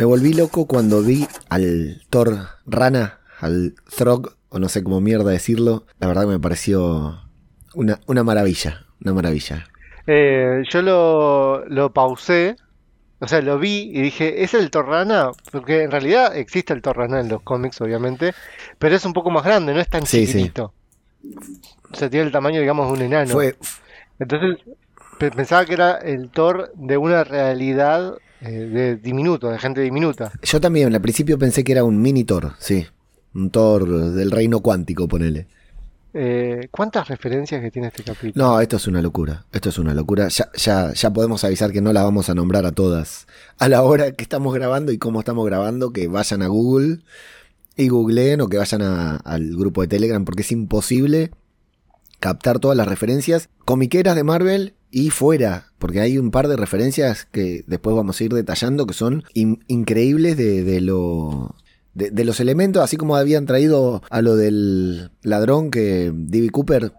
Me volví loco cuando vi al Thor Rana, al Throg, o no sé cómo mierda decirlo. La verdad que me pareció una, una maravilla, una maravilla. Eh, yo lo, lo pausé, o sea, lo vi y dije, ¿es el Thor Rana? Porque en realidad existe el Thor Rana en los cómics, obviamente, pero es un poco más grande, no es tan Sí, sí. chiquitito. O sea, tiene el tamaño, digamos, de un enano. Fue, Entonces, pe- pensaba que era el Thor de una realidad de diminuto, de gente diminuta. yo también al principio pensé que era un mini Thor, sí. Un Thor del reino cuántico, ponele. Eh, ¿Cuántas referencias que tiene este capítulo? No, esto es una locura. Esto es una locura. Ya, ya, ya podemos avisar que no las vamos a nombrar a todas a la hora que estamos grabando y cómo estamos grabando. Que vayan a Google y googleen o que vayan a- al grupo de Telegram porque es imposible captar todas las referencias comiqueras de Marvel y fuera. Porque hay un par de referencias que después vamos a ir detallando que son in- increíbles de, de lo. De, de los elementos, así como habían traído a lo del ladrón que D.B. Cooper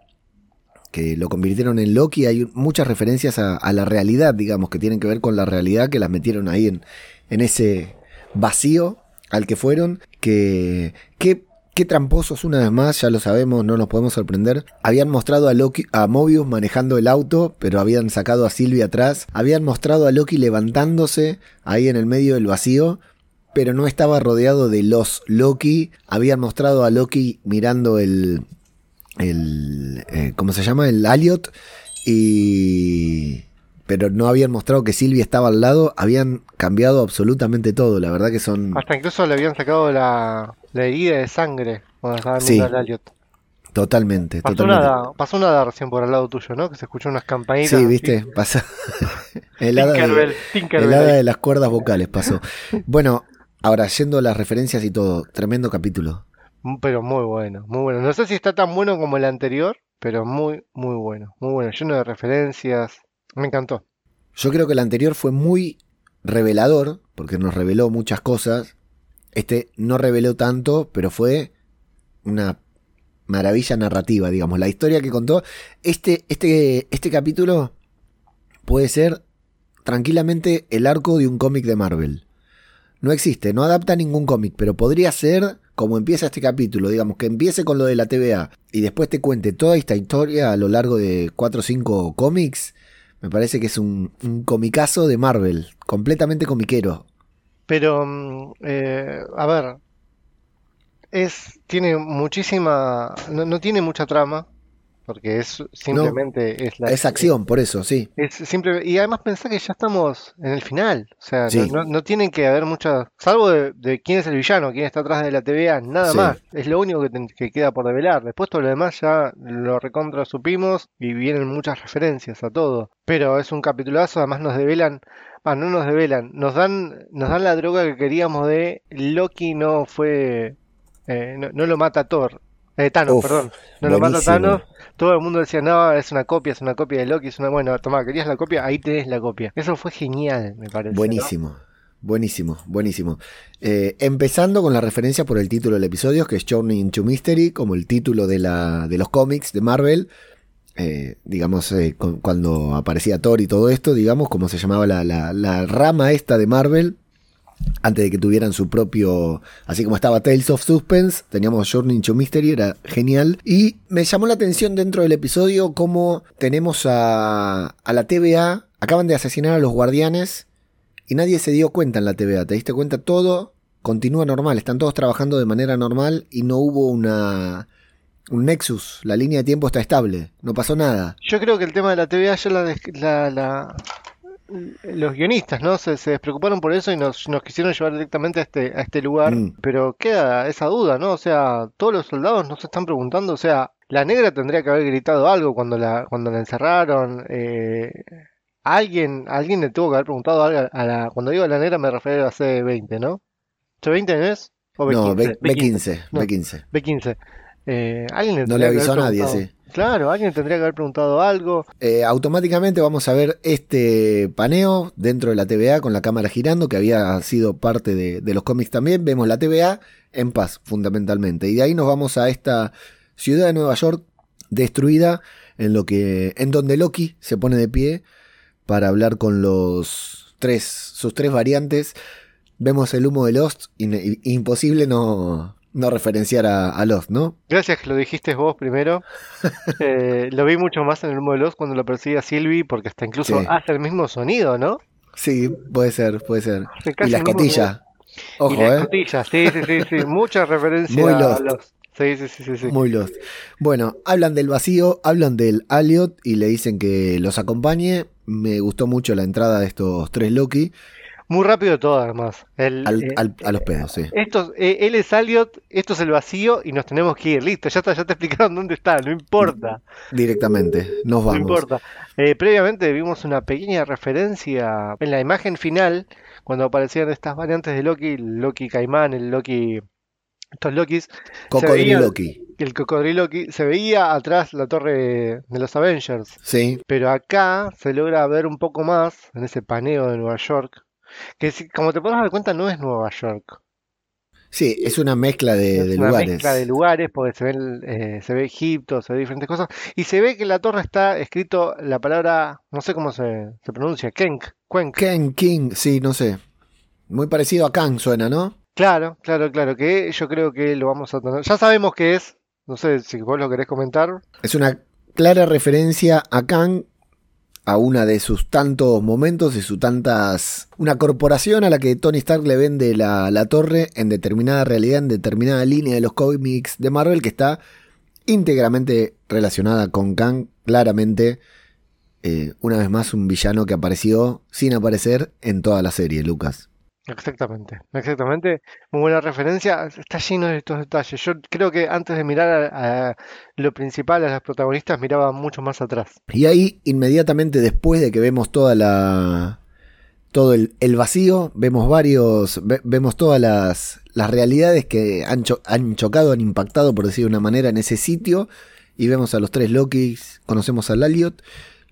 que lo convirtieron en Loki, hay muchas referencias a, a la realidad, digamos, que tienen que ver con la realidad, que las metieron ahí en, en ese vacío al que fueron, que, que, qué tramposos una vez más, ya lo sabemos, no nos podemos sorprender. Habían mostrado a Loki, a Mobius manejando el auto, pero habían sacado a Sylvie atrás. Habían mostrado a Loki levantándose ahí en el medio del vacío, pero no estaba rodeado de los Loki. Habían mostrado a Loki mirando el, el eh, ¿cómo se llama? El Aliot y pero no habían mostrado que Silvia estaba al lado, habían cambiado absolutamente todo, la verdad que son Hasta incluso le habían sacado la, la herida de sangre cuando estaban Sí, viendo Elliot. totalmente, Pasó totalmente. una, pasó una hada recién por al lado tuyo, ¿no? Que se escuchó unas campanitas. Sí, viste, pasa el hada, de, el hada de las cuerdas vocales pasó. Bueno, ahora yendo a las referencias y todo, tremendo capítulo. Pero muy bueno, muy bueno. No sé si está tan bueno como el anterior, pero muy, muy bueno. Muy bueno, lleno de referencias. Me encantó. Yo creo que el anterior fue muy revelador, porque nos reveló muchas cosas. Este no reveló tanto, pero fue una maravilla narrativa, digamos. La historia que contó. Este, este, este capítulo puede ser tranquilamente el arco de un cómic de Marvel. No existe, no adapta ningún cómic, pero podría ser como empieza este capítulo, digamos, que empiece con lo de la TVA y después te cuente toda esta historia a lo largo de 4 o 5 cómics. Me parece que es un, comicazo de Marvel, completamente comiquero. Pero, mm, eh, a ver, es, tiene muchísima, no, no tiene mucha trama, porque es simplemente es la, Es acción, por eso, sí. Es simple, y además pensá que ya estamos en el final. O sea, Sí. no, no- tienen que haber muchas. Salvo de, de quién es el villano, quién está atrás de la TVA, nada Sí. más. Es lo único que, que queda por develar. Después todo lo demás ya lo recontra supimos y vienen muchas referencias a todo. Pero es un capitulazo, además nos develan. Ah, no nos develan, nos dan, nos dan la droga que queríamos de Loki no fue. eh, no, no lo mata Thor. Eh, Thanos, Uf, perdón. No lo mata. Thanos. Todo el mundo decía, no, es una copia, es una copia de Loki, es una... Bueno, toma, ¿querías la copia? Ahí tenés la copia. Eso fue genial, me parece. ¿no? Buenísimo, buenísimo, buenísimo. Eh, empezando con la referencia por el título del episodio, que es Journey into Mystery, como el título de, la, de los cómics de Marvel. Eh, digamos, eh, con- cuando aparecía Thor y todo esto, digamos, como se llamaba la, la- la rama esta de Marvel, antes de que tuvieran su propio, así como estaba Tales of Suspense, teníamos Journey into Mystery, era genial. Y me llamó la atención dentro del episodio cómo tenemos a, a la TVA, acaban de asesinar a los guardianes y nadie se dio cuenta en la TVA, ¿te diste cuenta? Todo continúa normal, están todos trabajando de manera normal y no hubo una... Un nexus, la línea de tiempo está estable, no pasó nada. Yo creo que el tema de la TVA ya la- la- los guionistas, ¿no? Se, se despreocuparon por eso y nos, nos quisieron llevar directamente a este, a este lugar. Mm. Pero queda esa duda, ¿no? O sea, todos los soldados nos están preguntando, o sea, la negra tendría que haber gritado algo cuando la, cuando la encerraron. eh, alguien, alguien le tuvo que haber preguntado algo a la, cuando digo a la negra me refiero a C20, ¿no? ¿C20 no es? ¿O No, B, B15? B15, No. B15. B15. Eh, alguien le No le avisó a nadie, sí. Claro, alguien tendría que haber preguntado algo. Eh, automáticamente vamos a ver este paneo dentro de la TVA con la cámara girando, que había sido parte de, los cómics también. Vemos la TVA en paz, fundamentalmente. Y de ahí nos vamos a esta ciudad de Nueva York destruida, en, lo que, en donde Loki se pone de pie para hablar con los tres, sus tres variantes. vemos el humo de Lost, imposible no, no referenciar a, a Lost, ¿no? Gracias que lo dijiste vos primero. Eh, lo vi mucho más en el humo de Lost cuando lo persigue a Sylvie, porque hasta incluso Sí. hace el mismo sonido, ¿no? Sí, puede ser, puede ser. Y la escotilla. Ojo, y la ¿eh? escotilla, sí, sí, sí, sí. Mucha referencia Muy a Lost. Lost. Sí, sí, sí, sí, sí. Muy Lost. Bueno, hablan del vacío, hablan del Aliot y le dicen que los acompañe. Me gustó mucho la entrada de estos tres Loki Muy rápido todo, además. El, al- eh, al- a los pedos, sí. estos, eh, él es Elliot, esto es el vacío y nos tenemos que ir. Listo, ya está, ya te explicaron dónde está, no importa. Directamente, nos No vamos. importa. Eh, previamente vimos una pequeña referencia en la imagen final, cuando aparecían estas variantes de Loki, el Loki Caimán, el Loki, estos Lokis, Cocodrilo Loki. el cocodrilo Loki, se veía atrás la torre de los Avengers, Sí, pero acá se logra ver un poco más en ese paneo de Nueva York, que si- como te podrás dar cuenta no es Nueva York, sí, es una mezcla de, es de una lugares. mezcla de lugares porque se ven, eh, se ve Egipto, se ve diferentes cosas y se ve que en la torre está escrito la palabra, no sé cómo se, se pronuncia, Kenk, Cuenk. Ken King, sí, no sé. Muy parecido a Kang suena, ¿no? Claro, claro, claro, que yo creo que lo vamos a tener. Ya sabemos qué es, no sé si vos lo querés comentar. Es una clara referencia a Kang, a una de sus tantos momentos y sus tantas... Una corporación a la que Tony Stark le vende la, la torre en determinada realidad, en determinada línea de los cómics de Marvel que está íntegramente relacionada con Kang, claramente. eh, una vez más un villano que apareció sin aparecer en toda la serie, Lucas. Exactamente, exactamente. Muy buena referencia. Está lleno de estos detalles. Yo creo que antes de mirar a, a lo principal, a las protagonistas, miraba mucho más atrás. Y ahí, inmediatamente después de que vemos toda la. todo el, el vacío, vemos varios. ve- vemos todas las, las realidades que han, han chocado, han impactado, por decir de una manera, en ese sitio. Y vemos a los tres Lokis, conocemos al Aliot.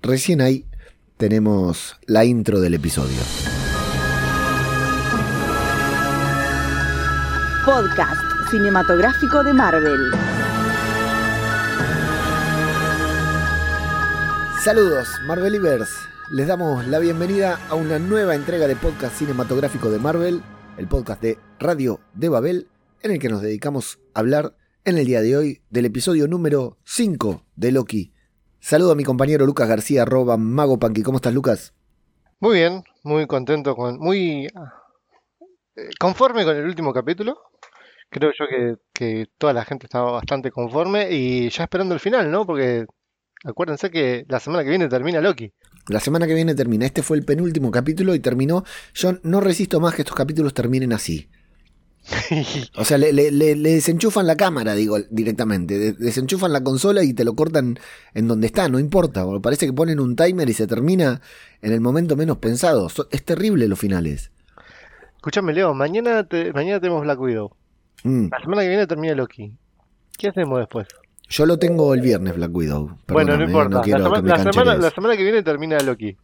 Recién ahí tenemos la intro del episodio. Podcast cinematográfico de Marvel. Saludos, Marvelivers. Les damos la bienvenida a una nueva entrega de podcast cinematográfico de Marvel, el podcast de Radio de Babel, en el que nos dedicamos a hablar en el día de hoy del episodio número 5 de Loki. Saludo a mi compañero Lucas García, arroba Mago Panqui. ¿Cómo estás, Lucas? Muy bien, muy contento con. Muy conforme con el último capítulo. Creo yo que, que toda la gente estaba bastante conforme y ya esperando el final, ¿no? Porque acuérdense que la semana que viene termina Loki. La semana que viene termina. Este fue el penúltimo capítulo y terminó. Yo no resisto más que estos capítulos terminen así. O sea, le, le- desenchufan la cámara, digo, directamente. De- desenchufan la consola y te lo cortan en donde está, no importa. Parece que ponen un timer y se termina en el momento menos pensado. Es terrible los finales. Escúchame, Leo, mañana, te- mañana tenemos Black Widow. Mm. La semana que viene termina Loki. ¿Qué hacemos después? Yo lo tengo el viernes, Black Widow. bueno, no ¿eh? importa. No la, sema- semana, cancherees. la semana que viene termina Loki.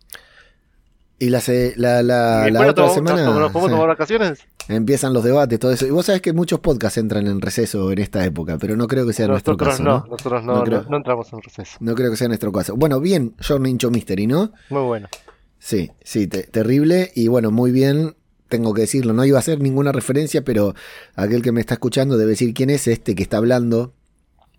Y la, se- la, la- ¿Y la después otra semana nos- podemos sí, tomar vacaciones? empiezan los debates, todo eso. Y vos sabés que muchos podcasts entran en receso en esta época, pero no creo que sea nuestro Nosotros caso, no, ¿no? nosotros No no, creo. no, no entramos en receso. No creo que sea nuestro caso. Bueno, bien, Journey into Mystery, ¿no? Muy bueno. Sí, sí, te- terrible. Y bueno, muy bien, tengo que decirlo. No iba a hacer ninguna referencia, pero aquel que me está escuchando debe decir quién es este que está hablando,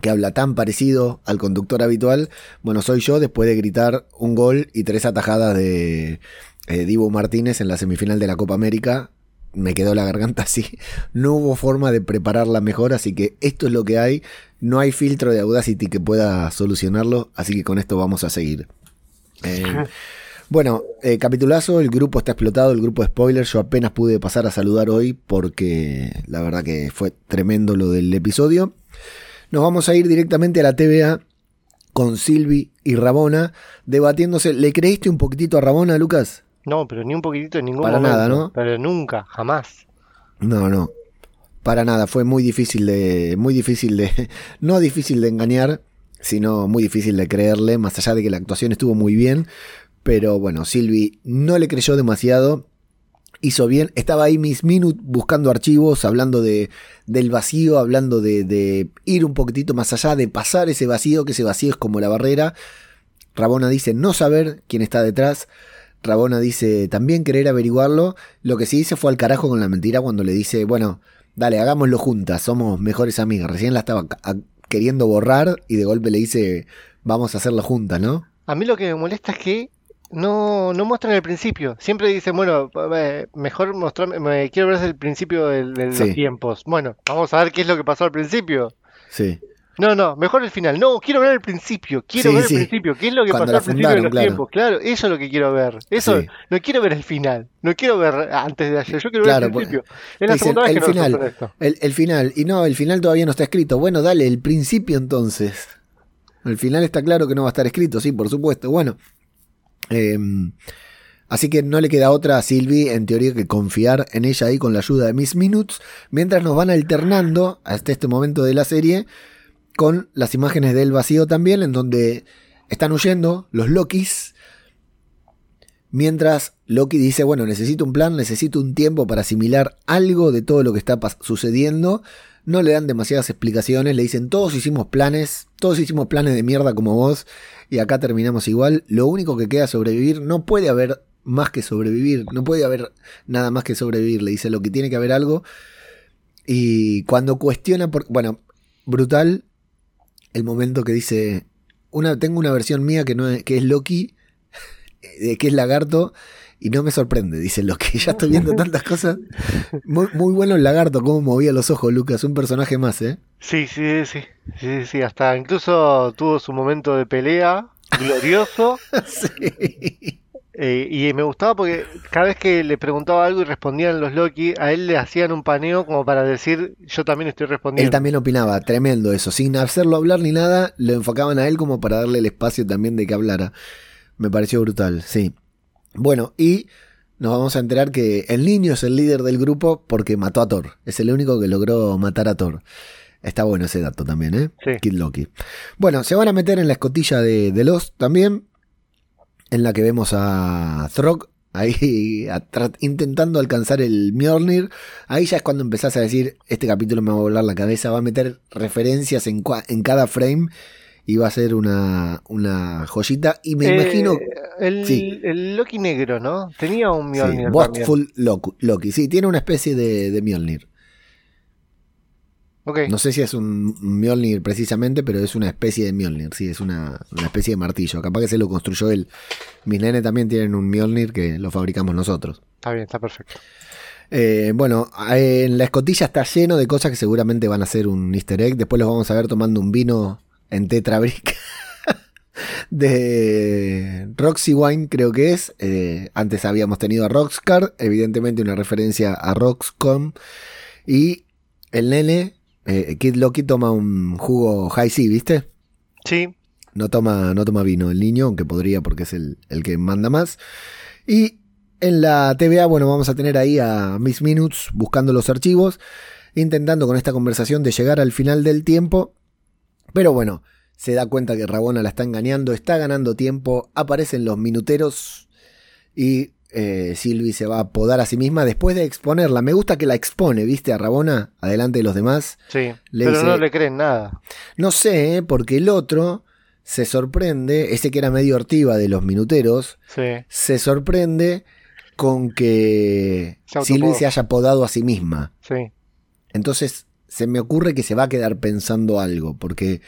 que habla tan parecido al conductor habitual. Bueno, soy yo después de gritar un gol y tres atajadas de eh, Dibu Martínez en la semifinal de la Copa América. Me quedó la garganta así. No hubo forma de prepararla mejor, así que esto es lo que hay. No hay filtro de Audacity que pueda solucionarlo, así que con esto vamos a seguir. Eh, bueno, eh, capitulazo, el grupo está explotado, el grupo de spoilers, yo apenas pude pasar a saludar hoy porque la verdad que fue tremendo lo del episodio. Nos vamos a ir directamente a la TVA con Silvi y Rabona debatiéndose. ¿Le creíste un poquitito a Rabona, Lucas? No, pero ni un poquitito en ningún Para momento. nada, ¿no? Pero nunca, jamás. No, no. Para nada, fue muy difícil de. Muy difícil de. No difícil de engañar, sino muy difícil de creerle, más allá de que la actuación estuvo muy bien. Pero bueno, Silvi no le creyó demasiado. Hizo bien. Estaba ahí Miss Minute buscando archivos, hablando de, del vacío, hablando de, ir un poquitito más allá, de pasar ese vacío, que ese vacío es como la barrera. Rabona dice no saber quién está detrás. Rabona dice también querer averiguarlo. Lo que sí dice fue al carajo con la mentira cuando le dice, bueno, dale, hagámoslo juntas, somos mejores amigas. Recién la estaba queriendo borrar y de golpe le dice, vamos a hacerlo juntas, ¿no? A mí lo que me molesta es que no, no muestran el principio. Siempre dicen, bueno, mejor mostrarme, me quiero ver desde el principio de, los tiempos. Bueno, vamos a ver qué es lo que pasó al principio. Sí. No, no, mejor el final. No, quiero ver el principio. Quiero ver el principio. ¿Qué es lo que pasó al principio de los tiempos? Claro, eso es lo que quiero ver. Eso, no quiero ver el final. No quiero ver antes de ayer. Yo quiero ver el principio. Es la segunda vez que final, esto. El, el final. Y no, el final todavía no está escrito. Bueno, dale, el principio entonces. El final está claro que no va a estar escrito, sí, por supuesto. Bueno. Em, así que no le queda otra a Sylvie, en teoría, que confiar en ella ahí con la ayuda de Miss Minutes, mientras nos van alternando hasta este momento de la serie con las imágenes del vacío también, en donde están huyendo los Lokis. Mientras Loki dice, bueno, necesito un plan, necesito un tiempo para asimilar algo de todo lo que está sucediendo. No le dan demasiadas explicaciones, le dicen, todos hicimos planes, todos hicimos planes de mierda como vos, y acá terminamos igual. Lo único que queda sobrevivir, no puede haber más que sobrevivir, no puede haber nada más que sobrevivir, le dice, lo que tiene que haber algo. Y cuando cuestiona, por, bueno, brutal, el momento que dice, una, tengo una versión mía que, no es, que es Loki, que es lagarto, y no me sorprende, dice Loki. Ya estoy viendo tantas cosas. Muy, muy bueno el lagarto, cómo movía los ojos, Lucas, un personaje más, ¿eh? Sí, sí, sí, sí, sí, hasta incluso tuvo su momento de pelea glorioso. sí. Eh, y me gustaba porque cada vez que le preguntaba algo y respondían los Loki, a él le hacían un paneo como para decir, yo también estoy respondiendo. Él también opinaba, tremendo eso, sin hacerlo hablar ni nada, lo enfocaban a él como para darle el espacio también de que hablara. Me pareció brutal, sí. Bueno, y nos vamos a enterar que el niño es el líder del grupo porque mató a Thor. Es el único que logró matar a Thor. Está bueno ese dato también, ¿eh? Sí. Kid Loki. Bueno, se van a meter en la escotilla de, de Lost también en la que vemos a Throg ahí intentando alcanzar el Mjolnir. Ahí ya es cuando empezás a decir, este capítulo me va a volar la cabeza, va a meter referencias en, en cada frame y va a ser una, una joyita. Y me eh, imagino... El, el, Loki negro, ¿no? Tenía un Mjolnir. Sí, Loki, sí, tiene una especie de, de Mjolnir. No sé si es un Mjolnir precisamente, pero es una especie de Mjolnir, sí, es una, especie de martillo. Capaz que se lo construyó él. Mis nenes también tienen un Mjolnir que lo fabricamos nosotros. Está bien, está perfecto. Eh, bueno, en la escotilla está lleno de cosas que seguramente van a ser un easter egg. Después los vamos a ver tomando un vino en Tetra Brick de Roxy Wine, creo que es. Eh, antes habíamos tenido a Roxcar, evidentemente una referencia a Roxcom. Y el nene eh, Kid Loki toma un jugo high C, ¿viste? Sí. No toma, no toma vino el niño, aunque podría porque es el, que manda más. Y en la TVA, bueno, vamos a tener ahí a Miss Minutes buscando los archivos, intentando con esta conversación de llegar al final del tiempo. Pero bueno, se da cuenta que Rabona la está engañando, está ganando tiempo, aparecen los minuteros y eh, Silvi se va a podar a sí misma después de exponerla. Me gusta que la expone, ¿viste? A Rabona, adelante de los demás. Sí, pero no le creen nada. No sé, ¿eh? porque el otro se sorprende, ese que era medio ortiva de los minuteros, se sorprende con que Silvi se haya podado a sí misma. Sí. Entonces se me ocurre que se va a quedar pensando algo, porque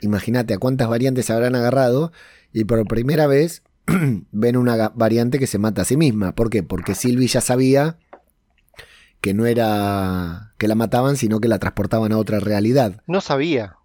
imagínate a cuántas variantes se habrán agarrado y por primera vez ven una variante que se mata a sí misma. ¿Por qué? Porque Sylvie ya sabía que no era que la mataban, sino que la transportaban a otra realidad. No sabía.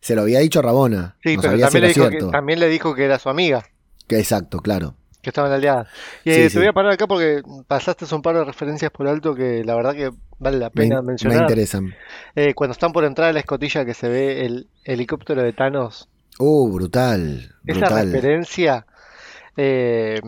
Se lo había dicho Rabona. Sí, pero también, le dijo que, también le dijo que era su amiga. Que exacto, claro. Que estaban aliadas. Y eh, te voy a parar acá porque pasaste un par de referencias por alto que la verdad que vale la pena mencionar. Me interesan. Eh, cuando están por entrar a la escotilla que se ve el helicóptero de Thanos. Uh, brutal. Esa referencia eh,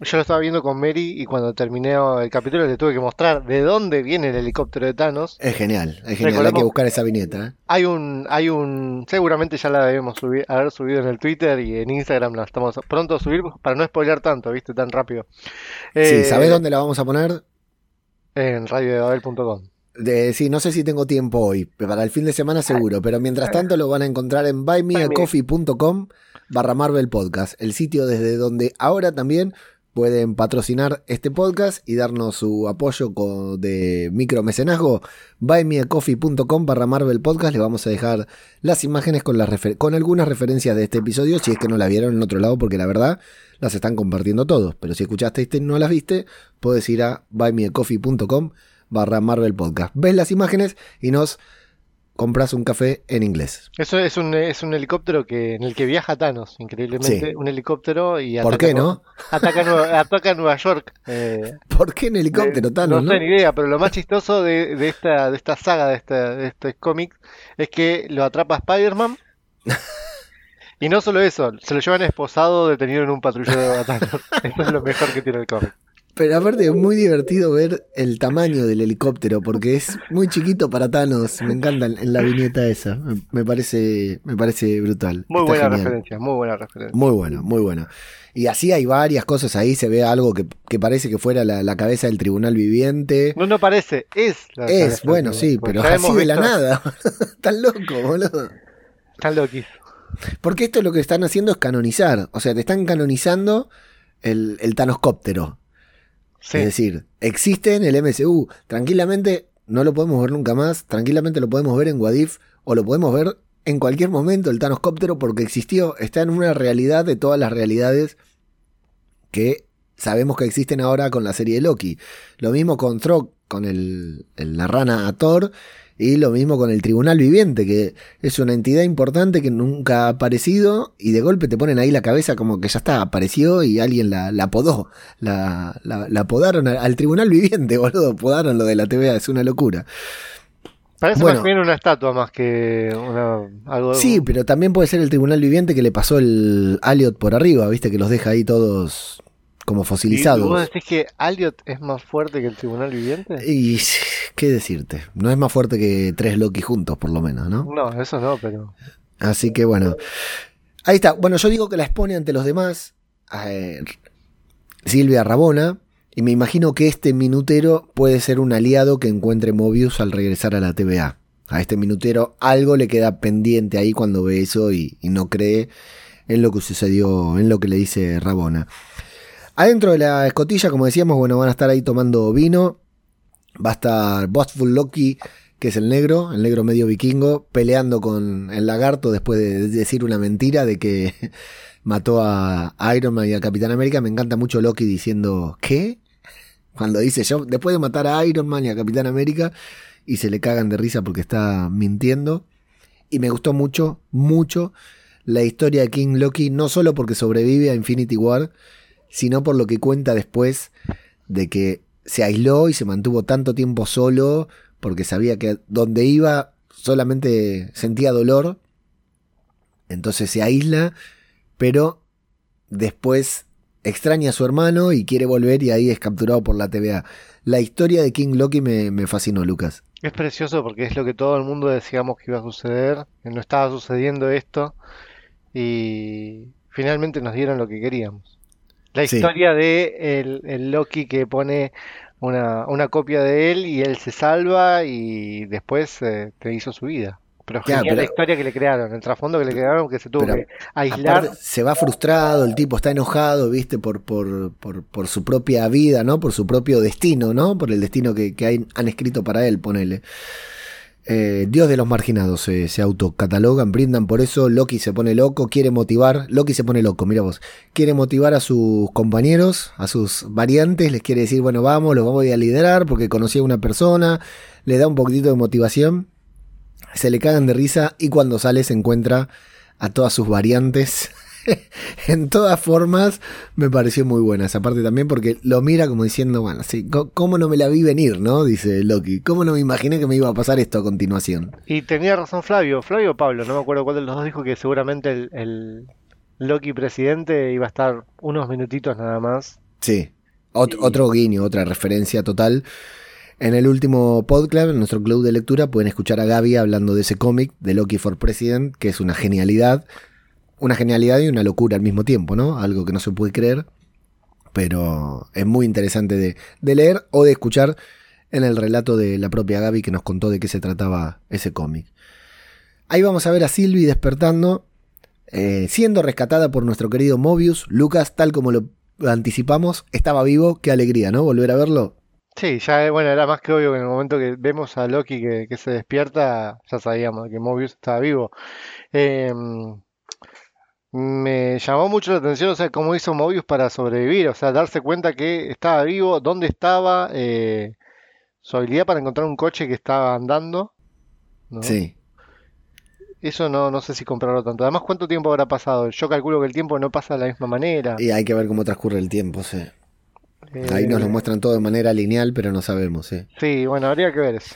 yo lo estaba viendo con Mary y cuando terminé el capítulo le tuve que mostrar de dónde viene el helicóptero de Thanos. Es genial, es genial, hay que buscar esa viñeta. ¿eh? Hay un, hay un, seguramente ya la debemos subir, haber subido en el Twitter y en Instagram la estamos pronto a subir para no spoiler tanto, viste, tan rápido. sí, eh, ¿sabés dónde la vamos a poner? En radiodebabel.com. De, sí, no sé si tengo tiempo hoy, para el fin de semana seguro, pero mientras tanto lo van a encontrar en buymeacoffee.com barra Marvel Podcast, el sitio desde donde ahora también pueden patrocinar este podcast y darnos su apoyo con, de micromecenazgo. Buymeacoffee.com barra Marvel Podcast. Le vamos a dejar las imágenes con, las con algunas referencias de este episodio, si es que no la vieron en otro lado, porque la verdad las están compartiendo todos. Pero si escuchaste este y no las viste, puedes ir a buymeacoffee.com barra Marvel Podcast. Ves las imágenes y nos compras un café en inglés. Eso es un, es un helicóptero que en el que viaja Thanos, increíblemente. Un helicóptero y ¿Por qué no? Ataca, Nueva, ataca Nueva York. Eh, ¿Por qué en helicóptero Thanos? No, tengo ni idea, pero lo más chistoso de, de, esta, de esta saga, de, esta, de este cómic, es que lo atrapa Spider-Man. y no solo eso, se lo llevan esposado detenido en un patrullero de Thanos. Eso es lo mejor que tiene el cómic. Pero aparte es muy divertido ver el tamaño del helicóptero, porque es muy chiquito para Thanos. Me encanta en la viñeta esa. Me parece, me parece brutal. Muy buena referencia, muy buena referencia. Muy bueno, muy bueno. Y así hay varias cosas ahí, se ve algo que, parece que fuera la, cabeza del tribunal viviente. No, no parece, es la Es, bueno, sí, pero así de la nada. Tan loco, boludo. Tan loquis. Porque esto lo que están haciendo es canonizar. O sea, te están canonizando el, el Thanoscóptero. Es decir, existe en el MCU. Tranquilamente no lo podemos ver nunca más. Tranquilamente lo podemos ver en Wadif o lo podemos ver en cualquier momento el Thanoscóptero porque existió. Está en una realidad de todas las realidades que sabemos que existen ahora con la serie de Loki. Lo mismo con Throck, con el, la rana a Thor y lo mismo con el Tribunal Viviente, que es una entidad importante que nunca ha aparecido y de golpe te ponen ahí la cabeza como que ya está, apareció y alguien la, la apodó. La, la, la apodaron al, Tribunal Viviente, boludo. Apodaron lo de la TVA, es una locura. Parece más bien una estatua más que una, algo. Sí, pero también puede ser el Tribunal Viviente que le pasó el Aliot por arriba, viste, que los deja ahí todos como fosilizados. ¿Y ¿Vos decís que Aliot es más fuerte que el Tribunal Viviente? Y qué decirte, no es más fuerte que tres Loki juntos, por lo menos, ¿no? No, eso no, pero. Así que bueno. Ahí está. Bueno, yo digo que la expone ante los demás eh, Silvia Rabona. Y me imagino que este minutero puede ser un aliado que encuentre Mobius al regresar a la TVA. A este minutero algo le queda pendiente ahí cuando ve eso y, y no cree en lo que sucedió, en lo que le dice Rabona. Adentro de la escotilla, como decíamos, bueno, van a estar ahí tomando vino. Va a estar Bossful Loki, que es el negro, el negro medio vikingo, peleando con el lagarto después de decir una mentira de que mató a Iron Man y a Capitán América. Me encanta mucho Loki diciendo, ¿qué? Cuando dice yo, después de matar a Iron Man y a Capitán América, y se le cagan de risa porque está mintiendo. Y me gustó mucho, mucho la historia de King Loki, no solo porque sobrevive a Infinity War, sino por lo que cuenta después de que se aisló y se mantuvo tanto tiempo solo porque sabía que donde iba solamente sentía dolor. Entonces se aísla, pero después extraña a su hermano y quiere volver y ahí es capturado por la TVA. La historia de King Loki me, fascinó, Lucas. Es precioso porque es lo que todo el mundo decíamos que iba a suceder, no estaba sucediendo esto y finalmente nos dieron lo que queríamos. La historia de el, Loki que pone una, una, copia de él y él se salva y después eh, te hizo su vida. Pero la historia que le crearon, el trasfondo que le crearon, que se tuvo que aislar. se va frustrado, el tipo está enojado, viste, por, por, por, por, su propia vida, ¿no? Por su propio destino, ¿no? Por el destino que, que hay, han escrito para él, ponele. Eh, Dios de los marginados se autocatalogan, brindan por eso. Loki se pone loco, quiere motivar. Loki se pone loco, mira vos. Quiere motivar a sus compañeros, a sus variantes. Les quiere decir, bueno, vamos, los vamos a liderar porque conocí a una persona. Le da un poquitito de motivación. Se le cagan de risa y cuando sale se encuentra a todas sus variantes en todas formas me pareció muy buena esa parte también porque lo mira como diciendo, bueno, sí, ¿cómo no me la vi venir, no? Dice Loki. ¿Cómo no me imaginé que me iba a pasar esto a continuación? Y tenía razón Flavio, Flavio o Pablo, no me acuerdo cuál de los dos dijo que seguramente el, Loki presidente iba a estar unos minutitos nada más. Sí, otro guiño, otra referencia total. En el último podcast, en nuestro club de lectura, pueden escuchar a Gaby hablando de ese cómic de Loki for President, que es una genialidad una genialidad y una locura al mismo tiempo, ¿no? Algo que no se puede creer, pero es muy interesante de, leer o de escuchar en el relato de la propia Gaby que nos contó de qué se trataba ese cómic. Ahí vamos a ver a Sylvie despertando, eh, siendo rescatada por nuestro querido Mobius. Lucas, tal como lo anticipamos, estaba vivo, qué alegría, ¿no? Volver a verlo. Sí, ya bueno, era más que obvio que en el momento que vemos a Loki que, que se despierta, ya sabíamos que Mobius estaba vivo. Eh, me llamó mucho la atención, o sea, cómo hizo Mobius para sobrevivir, o sea, darse cuenta que estaba vivo, dónde estaba, eh, su habilidad para encontrar un coche que estaba andando, ¿no? Sí. Eso no, no sé si comprarlo tanto. Además, ¿cuánto tiempo habrá pasado? Yo calculo que el tiempo no pasa de la misma manera. Y hay que ver cómo transcurre el tiempo, sí. Eh, Ahí nos lo muestran todo de manera lineal, pero no sabemos, sí. Sí, bueno, habría que ver eso.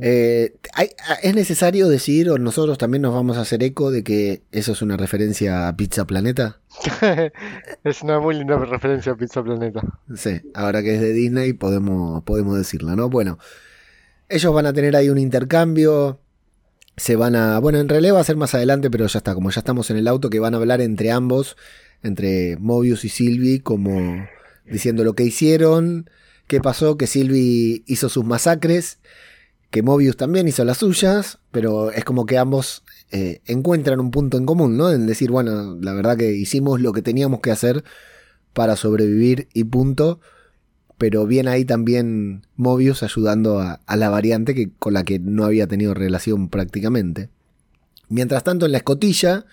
Eh, hay- es necesario decir, o nosotros también nos vamos a hacer eco de que eso es una referencia a Pizza Planeta. Es una muy linda referencia a Pizza Planeta. Sí, ahora que es de Disney podemos, podemos decirla, ¿no? Bueno, ellos van a tener ahí un intercambio. Se van a. Bueno, en realidad va a ser más adelante, pero ya está. Como ya estamos en el auto, que van a hablar entre ambos, entre Mobius y Sylvie, como diciendo lo que hicieron, qué pasó, que Sylvie hizo sus masacres, que Mobius también hizo las suyas, pero es como que ambos eh, encuentran un punto en común, ¿no? En decir, bueno, la verdad que hicimos lo que teníamos que hacer para sobrevivir y punto. Pero bien ahí también Mobius ayudando a, la variante que, con la que no había tenido relación prácticamente. Mientras tanto, en la escotilla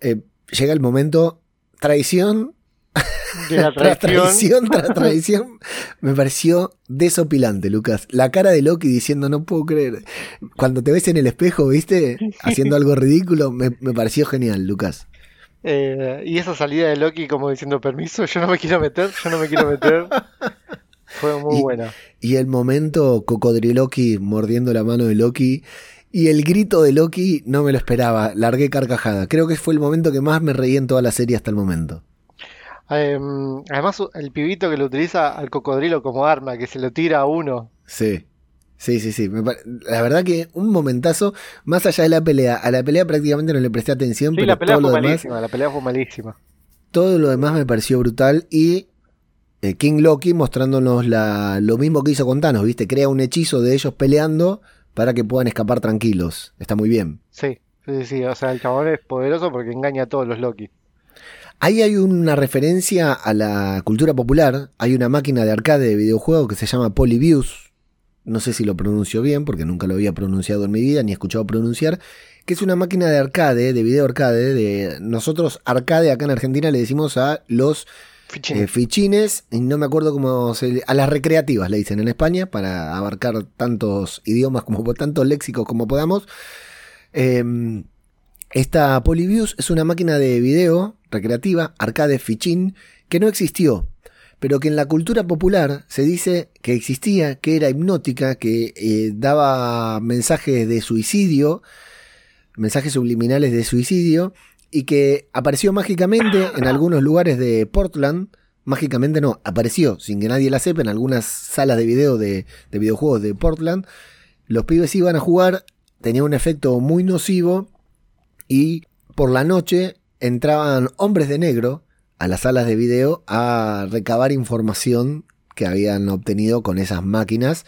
eh, llega el momento traición De la tras traición. traición tras traición. Me pareció desopilante, Lucas. La cara de Loki diciendo no puedo creer. Cuando te ves en el espejo, viste, haciendo algo ridículo, me, me pareció genial, Lucas. Eh, y esa salida de Loki como diciendo permiso, yo no me quiero meter, yo no me quiero meter. Fue muy Y- buena. Y el momento cocodriloqui mordiendo la mano de Loki. Y el grito de Loki no me lo esperaba. Largué carcajada. Creo que fue el momento que más me reí en toda la serie hasta el momento. Eh, además, el pibito que lo utiliza al cocodrilo como arma, que se lo tira a uno. Sí. Sí, sí, sí. La verdad que un momentazo, más allá de la pelea. A la pelea prácticamente no le presté atención, Sí, pero la pelea todo lo fue demás, malísima, la pelea fue malísima. todo lo demás me pareció brutal. Y eh, King Loki mostrándonos la, lo mismo que hizo con Thanos, ¿viste? Crea un hechizo de ellos peleando para que puedan escapar tranquilos. Está muy bien. Sí, sí, sí, o sea, el chabón es poderoso porque engaña a todos los Loki. Ahí hay una referencia a la cultura popular. Hay una máquina de arcade de videojuego que se llama Polybius. No sé si lo pronuncio bien porque nunca lo había pronunciado en mi vida ni escuchado pronunciar. Que es una máquina de arcade, de video arcade. De nosotros, arcade acá en Argentina le decimos a los Fichín. eh, fichines. Y no me acuerdo cómo se. A las recreativas le dicen en España para abarcar tantos idiomas como tantos léxicos como podamos. Em, esta Polybius es una máquina de video recreativa, arcade fichín, que no existió, pero que en la cultura popular se dice que existía, que era hipnótica, que eh, daba mensajes de suicidio, mensajes subliminales de suicidio, y que apareció mágicamente en algunos lugares de Portland. Mágicamente no, apareció sin que nadie la sepa en algunas salas de video de, de videojuegos de Portland. Los pibes iban a jugar, tenía un efecto muy nocivo y por la noche entraban hombres de negro a las salas de video a recabar información que habían obtenido con esas máquinas.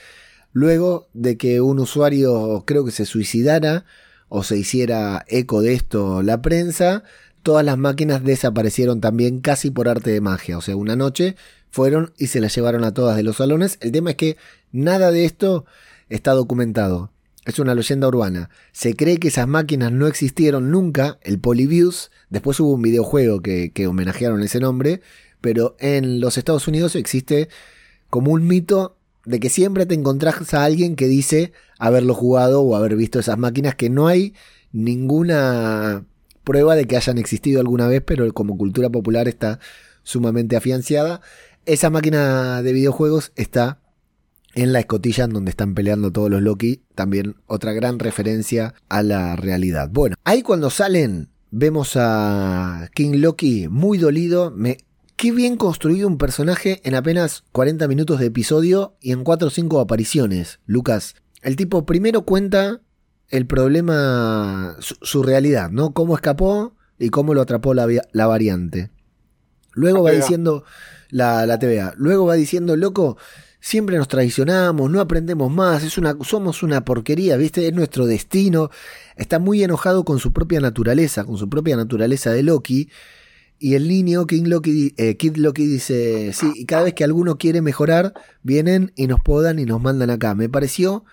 Luego de que un usuario creo que se suicidara o se hiciera eco de esto la prensa, todas las máquinas desaparecieron también casi por arte de magia. O sea, una noche fueron y se las llevaron a todas de los salones. El tema es que nada de esto está documentado. Es una leyenda urbana. Se cree que esas máquinas no existieron nunca, el Polybius. Después hubo un videojuego que, que homenajearon ese nombre. Pero en los Estados Unidos existe como un mito de que siempre te encontrás a alguien que dice haberlo jugado o haber visto esas máquinas, que no hay ninguna prueba de que hayan existido alguna vez, pero como cultura popular está sumamente afianciada. Esa máquina de videojuegos está en la escotilla en donde están peleando todos los Loki, también otra gran referencia a la realidad. Bueno, ahí cuando salen vemos a King Loki muy dolido, me Qué bien construido un personaje en apenas 40 minutos de episodio y en 4 o 5 apariciones, Lucas. El tipo primero cuenta el problema, su, su realidad, ¿no? Cómo escapó y cómo lo atrapó la, la variante. Luego va diciendo la, la TVA. Luego va diciendo, loco, siempre nos traicionamos, no aprendemos más, es una, somos una porquería, ¿viste? Es nuestro destino. Está muy enojado con su propia naturaleza, con su propia naturaleza de Loki. Y el niño, King Loki, eh, Kid Loki dice, sí, y cada vez que alguno quiere mejorar, vienen y nos podan y nos mandan acá. Me pareció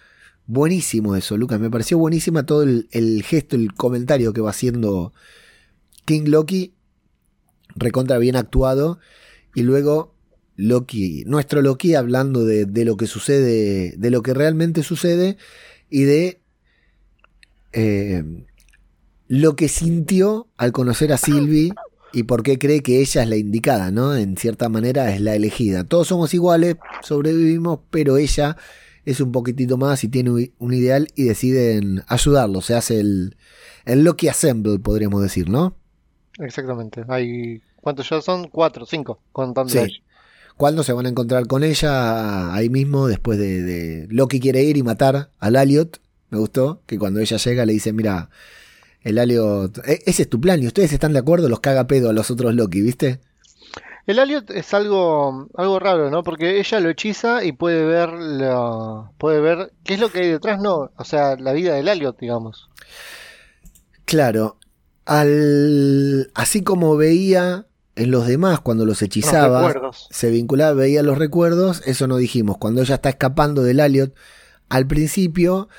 buenísimo eso, Lucas. Me pareció buenísima todo el, el gesto, el comentario que va haciendo King Loki. Recontra bien actuado. Y luego Loki, nuestro Loki hablando de, de lo que sucede, de lo que realmente sucede y de eh, lo que sintió al conocer a Sylvie y por qué cree que ella es la indicada, ¿no? En cierta manera es la elegida. Todos somos iguales, sobrevivimos, pero ella es un poquitito más y tiene un ideal y deciden ayudarlo. Se hace el, el Loki Assemble, podríamos decir, ¿no? Exactamente. Hay, ¿Cuántos ya son? Cuatro, cinco, contando sí. ¿Cuándo se van a encontrar con ella? Ahí mismo, después de, de Loki quiere ir y matar al Aliot. Me gustó que cuando ella llega le dice, mira, el Aliot, e, ese es tu plan y ustedes están de acuerdo, los caga pedo a los otros Loki, ¿viste? El Aliot es algo, algo raro, ¿no? Porque ella lo hechiza y puede ver, la, puede ver qué es lo que hay detrás, no, o sea, la vida del Aliot, digamos. Claro, al, así como veía en los demás cuando los hechizaba, los se vinculaba, veía los recuerdos, eso no dijimos. Cuando ella está escapando del Aliot, al principio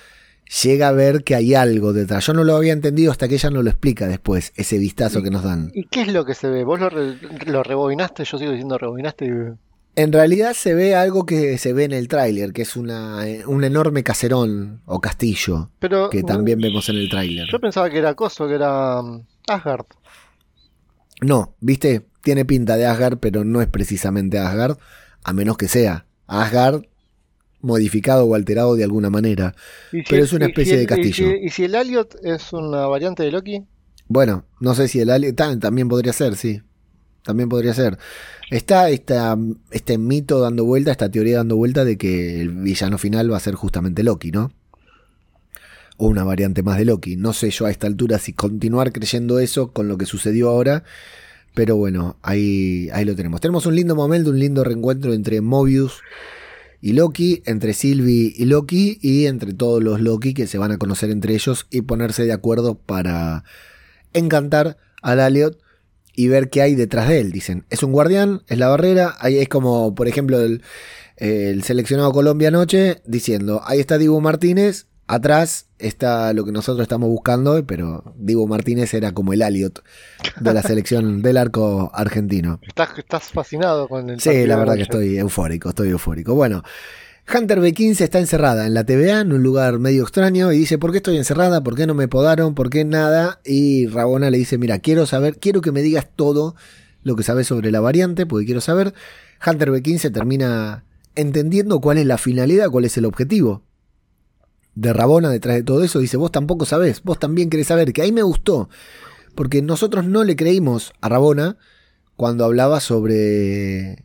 llega a ver que hay algo detrás. Yo no lo había entendido hasta que ella no lo explica después, ese vistazo que nos dan. ¿Y qué es lo que se ve? ¿Vos lo, re, lo rebobinaste? Yo sigo diciendo rebobinaste. En realidad se ve algo que se ve en el tráiler, que es una, un enorme caserón o castillo, Pero, que también vemos en el tráiler. Yo pensaba que era Coso, que era um, Asgard. No, viste, tiene pinta de Asgard, pero no es precisamente Asgard, a menos que sea Asgard modificado o alterado de alguna manera. Si pero es una especie si el, de castillo. ¿y si, ¿Y si el Aliot es una variante de Loki? Bueno, no sé si el Aliot también podría ser, sí. También podría ser. Está esta, este mito dando vuelta, esta teoría dando vuelta de que el villano final va a ser justamente Loki, ¿no? O una variante más de Loki. No sé yo a esta altura si continuar creyendo eso con lo que sucedió ahora. Pero bueno, ahí, ahí lo tenemos. Tenemos un lindo momento, un lindo reencuentro entre Mobius y Loki, entre Sylvie y Loki, y entre todos los Loki que se van a conocer entre ellos y ponerse de acuerdo para encantar al Aliot y ver qué hay detrás de él. Dicen, es un guardián, es la barrera, ahí es como, por ejemplo, el, el seleccionado Colombia anoche diciendo, ahí está Dibu Martínez, atrás está lo que nosotros estamos buscando, pero Dibu Martínez era como el Aliot de la selección del arco argentino. Estás, estás fascinado con el Sí, la verdad que estoy eufórico, estoy eufórico. Bueno, Hunter B15 está encerrada en la TVA, en un lugar medio extraño, y dice, ¿por qué estoy encerrada? ¿Por qué no me podaron? ¿Por qué nada? Y Rabona le dice, mira, quiero saber, quiero que me digas todo lo que sabes sobre la variante, porque quiero saber. Hunter B15 termina entendiendo cuál es la finalidad, cuál es el objetivo de Rabona detrás de todo eso. Dice, vos tampoco sabés, vos también querés saber, que ahí me gustó, porque nosotros no le creímos a Rabona cuando hablaba sobre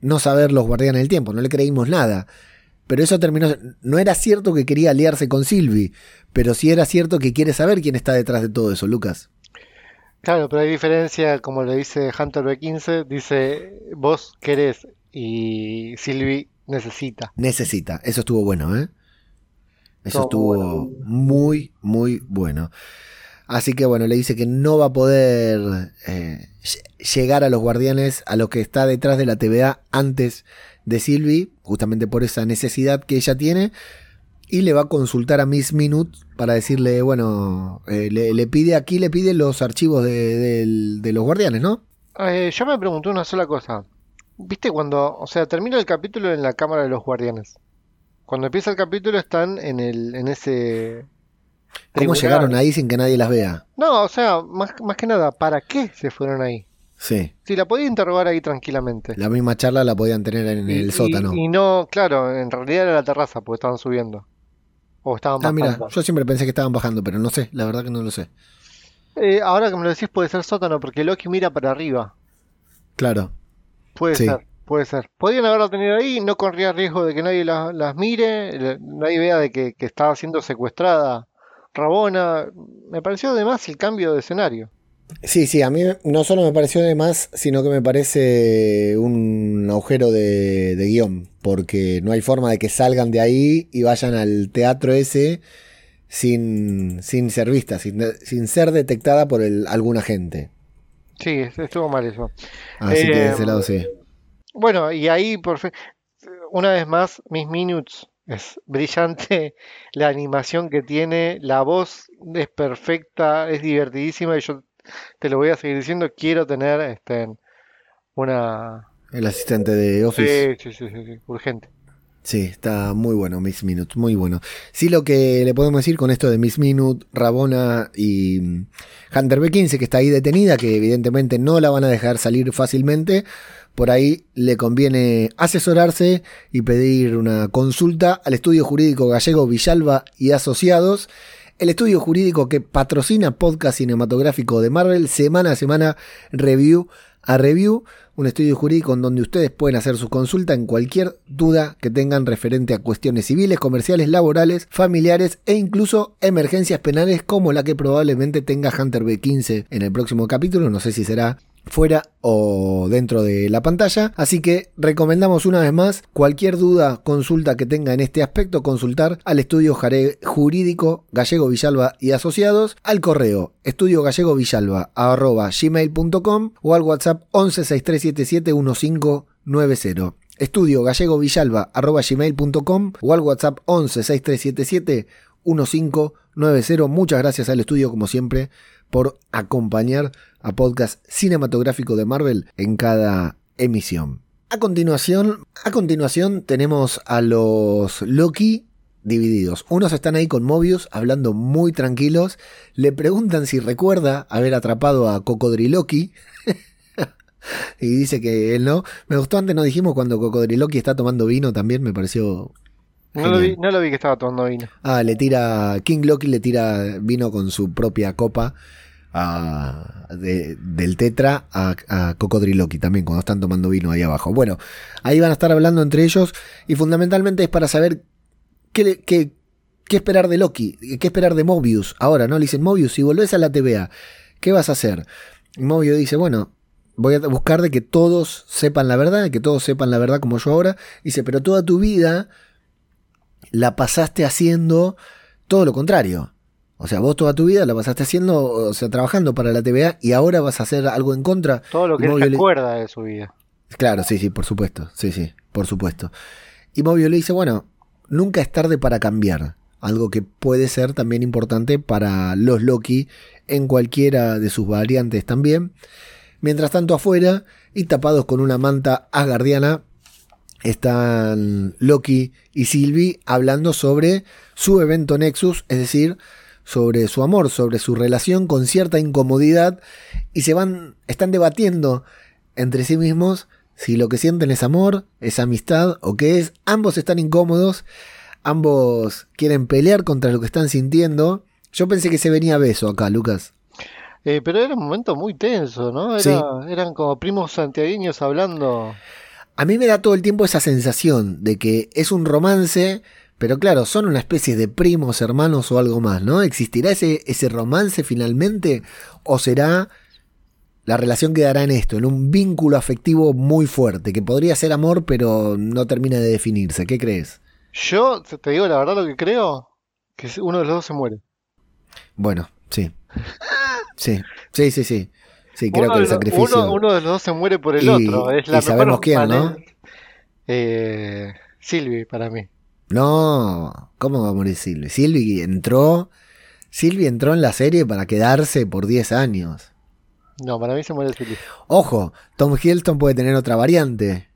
no saber los guardianes del tiempo, no le creímos nada. Pero eso terminó. No era cierto que quería aliarse con Sylvie, pero sí era cierto que quiere saber quién está detrás de todo eso, Lucas. Claro, pero hay diferencia, como le dice Hunter B15, dice vos querés y Sylvie necesita. Necesita, eso estuvo bueno, ¿eh? Eso estuvo muy, muy bueno. Así que bueno, le dice que no va a poder eh, llegar a los guardianes, a lo que está detrás de la TVA antes de Sylvie, justamente por esa necesidad que ella tiene, y le va a consultar a Miss Minute para decirle, bueno, eh, le, le, pide aquí, le pide los archivos de, de, de los guardianes, ¿no? Eh, yo me pregunté una sola cosa. ¿Viste cuando, o sea, termina el capítulo en la cámara de los guardianes? Cuando empieza el capítulo están en el, en ese ¿Cómo llegaron ahí sin que nadie las vea? No, o sea, más, más que nada, ¿para qué se fueron ahí? Sí. Si la podía interrogar ahí tranquilamente. La misma charla la podían tener en y, el sótano. Y, y, no, claro, en realidad era la terraza, porque estaban subiendo. O estaban ah, bajando. mira, yo siempre pensé que estaban bajando, pero no sé, la verdad que no lo sé. Eh, ahora que me lo decís puede ser sótano, porque Loki mira para arriba. Claro. Puede Sí. ser, puede ser. Podían haberla tenido ahí, no corría riesgo de que nadie la- las mire, le- nadie vea de que, que estaba siendo secuestrada Rabona. Me pareció además el cambio de escenario. Sí, sí, a mí no solo me pareció de más, sino que me parece un agujero de, de guion, porque no hay forma de que salgan de ahí y vayan al teatro ese sin, sin ser vista, sin, sin ser detectada por el, algún agente. Sí, estuvo mal eso. Así que de Eh, ese lado sí. Bueno, y ahí por fin, una vez más, Miss Minutes es brillante, la animación que tiene, la voz es perfecta, es divertidísima y yo te lo voy a seguir diciendo, quiero tener este, una... El asistente de Office. Sí, sí, sí, sí, sí, urgente. Sí, está muy bueno Miss Minute, muy bueno. Sí, lo que le podemos decir con esto de Miss Minute, Rabona y mm, Hunter B15, que está ahí detenida, que evidentemente no la van a dejar salir fácilmente, por ahí le conviene asesorarse y pedir una consulta al estudio jurídico gallego Villalba y Asociados, el estudio jurídico que patrocina podcast cinematográfico de Marvel semana a semana, review a review, un estudio jurídico en donde ustedes pueden hacer su consulta en cualquier duda que tengan referente a cuestiones civiles, comerciales, laborales, familiares e incluso emergencias penales como la que probablemente tenga Hunter B15 en el próximo capítulo, no sé si será fuera o dentro de la pantalla. Así que recomendamos una vez más cualquier duda, consulta que tenga en este aspecto, consultar al estudio jurídico Gallego Villalba y Asociados al correo estudio gallego villalba gmail.com o al WhatsApp 11 6377 1590. Estudio gallego villalba gmail.com o al WhatsApp 11 6377 1590. Muchas gracias al estudio como siempre por acompañar a podcast cinematográfico de Marvel en cada emisión. A continuación, a continuación tenemos a los Loki divididos. Unos están ahí con Mobius hablando muy tranquilos. Le preguntan si recuerda haber atrapado a Cocodriloqui. y dice que él no. Me gustó antes, no dijimos cuando Cocodriloqui está tomando vino también, me pareció No lo, vi, no lo vi que estaba tomando vino. Ah, le tira. King Loki le tira vino con su propia copa del Tetra a, a Cocodriloqui también, cuando están tomando vino ahí abajo. Bueno, ahí van a estar hablando entre ellos y fundamentalmente es para saber qué, qué, qué esperar de Loki, qué esperar de Mobius. Ahora, ¿no? Le dicen, Mobius, si volvés a la TVA, ¿qué vas a hacer? Y Mobius dice, bueno. Voy a buscar de que todos sepan la verdad, de que todos sepan la verdad como yo ahora. Dice, pero toda tu vida la pasaste haciendo todo lo contrario. O sea, vos toda tu vida la pasaste haciendo, o sea, trabajando para la TVA y ahora vas a hacer algo en contra. Todo lo que él se acuerda de su vida. Claro, sí, sí, por supuesto. Sí, sí, por supuesto. Y Mobius le dice, bueno, nunca es tarde para cambiar. Algo que puede ser también importante para los Loki en cualquiera de sus variantes también. Mientras tanto afuera y tapados con una manta asgardiana están Loki y Sylvie hablando sobre su evento Nexus, es decir, sobre su amor, sobre su relación con cierta incomodidad y se van, están debatiendo entre sí mismos si lo que sienten es amor, es amistad o qué es. Ambos están incómodos, ambos quieren pelear contra lo que están sintiendo. Yo pensé que se venía beso acá, Lucas. Eh, pero era un momento muy tenso, ¿no? Era- Sí. Eran como primos santiagueños hablando. A mí me da todo el tiempo esa sensación de que es un romance, pero claro, son una especie de primos, hermanos o algo más, ¿no? ¿Existirá ese, ese romance finalmente? ¿O será la relación quedará en esto, en un vínculo afectivo muy fuerte, que podría ser amor, pero no termina de definirse? ¿Qué crees? Yo te digo la verdad lo que creo, que uno de los dos se muere. Bueno, sí. Sí, sí, sí, sí. Sí, creo uno, que el sacrificio. uno, uno de los dos se muere por el Y- otro. Es la y sabemos quién, ¿no? Eh, Sylvie, para mí. No, ¿cómo va a morir Silvi? Silvi entró. Silvi entró en la serie para quedarse por 10 años. No, para mí se muere Sylvie. Ojo, Tom Hiddleston puede tener otra variante.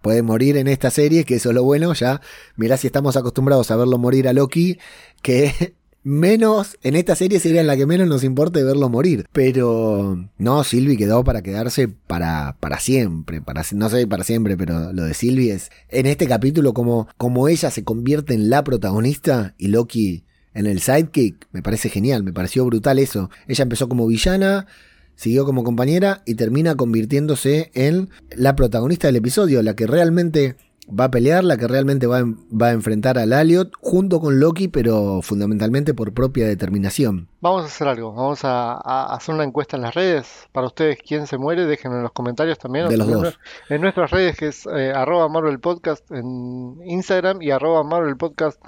Puede morir en esta serie, que eso es lo bueno, ya. Mirá si estamos acostumbrados a verlo morir a Loki, que menos, en esta serie sería la que menos nos importa verlo morir. Pero no, Sylvie quedó para quedarse para, para siempre, no sé para siempre, pero lo de Sylvie es, en este capítulo, como, como ella se convierte en la protagonista y Loki en el sidekick, me parece genial, me pareció brutal eso. Ella empezó como villana, siguió como compañera y termina convirtiéndose en la protagonista del episodio, la que realmente va a pelear, la que realmente va a, va a enfrentar al Aliot junto con Loki, pero fundamentalmente por propia determinación. Vamos a hacer algo. Vamos a, a hacer una encuesta en las redes. Para ustedes, ¿quién se muere? Déjenlo en los comentarios también. De los también dos. En nuestras redes, que es eh, arroba Marvel Podcast en Instagram y arroba Marvel Podcast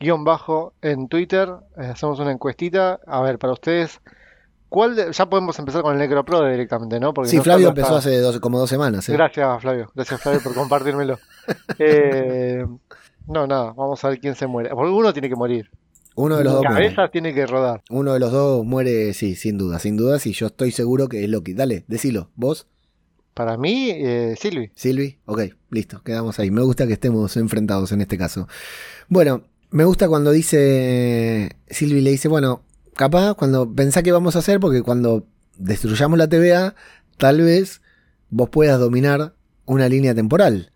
guion bajo en Twitter. Eh, hacemos una encuestita. A ver, para ustedes, ¿Cuál de- ya podemos empezar con el Necropro directamente, ¿no? Porque Sí, no Flavio empezó hace dos- como dos semanas. ¿eh? Gracias, Flavio. Gracias, Flavio, por compartírmelo. Eh, no, nada, vamos a ver quién se muere. Porque uno tiene que morir. Uno de los dos. Cabeza tiene que rodar. Uno de los dos muere, sí, sin duda, sin duda. Y yo estoy seguro que es Loki. Dale, decilo. ¿Vos? Para mí, eh, Silvi. Silvi, ok, listo, quedamos ahí. Me gusta que estemos enfrentados en este caso. Bueno, me gusta cuando dice, Silvi le dice, bueno, capaz cuando pensá que vamos a hacer, porque cuando destruyamos la TVA, tal vez vos puedas dominar una línea temporal.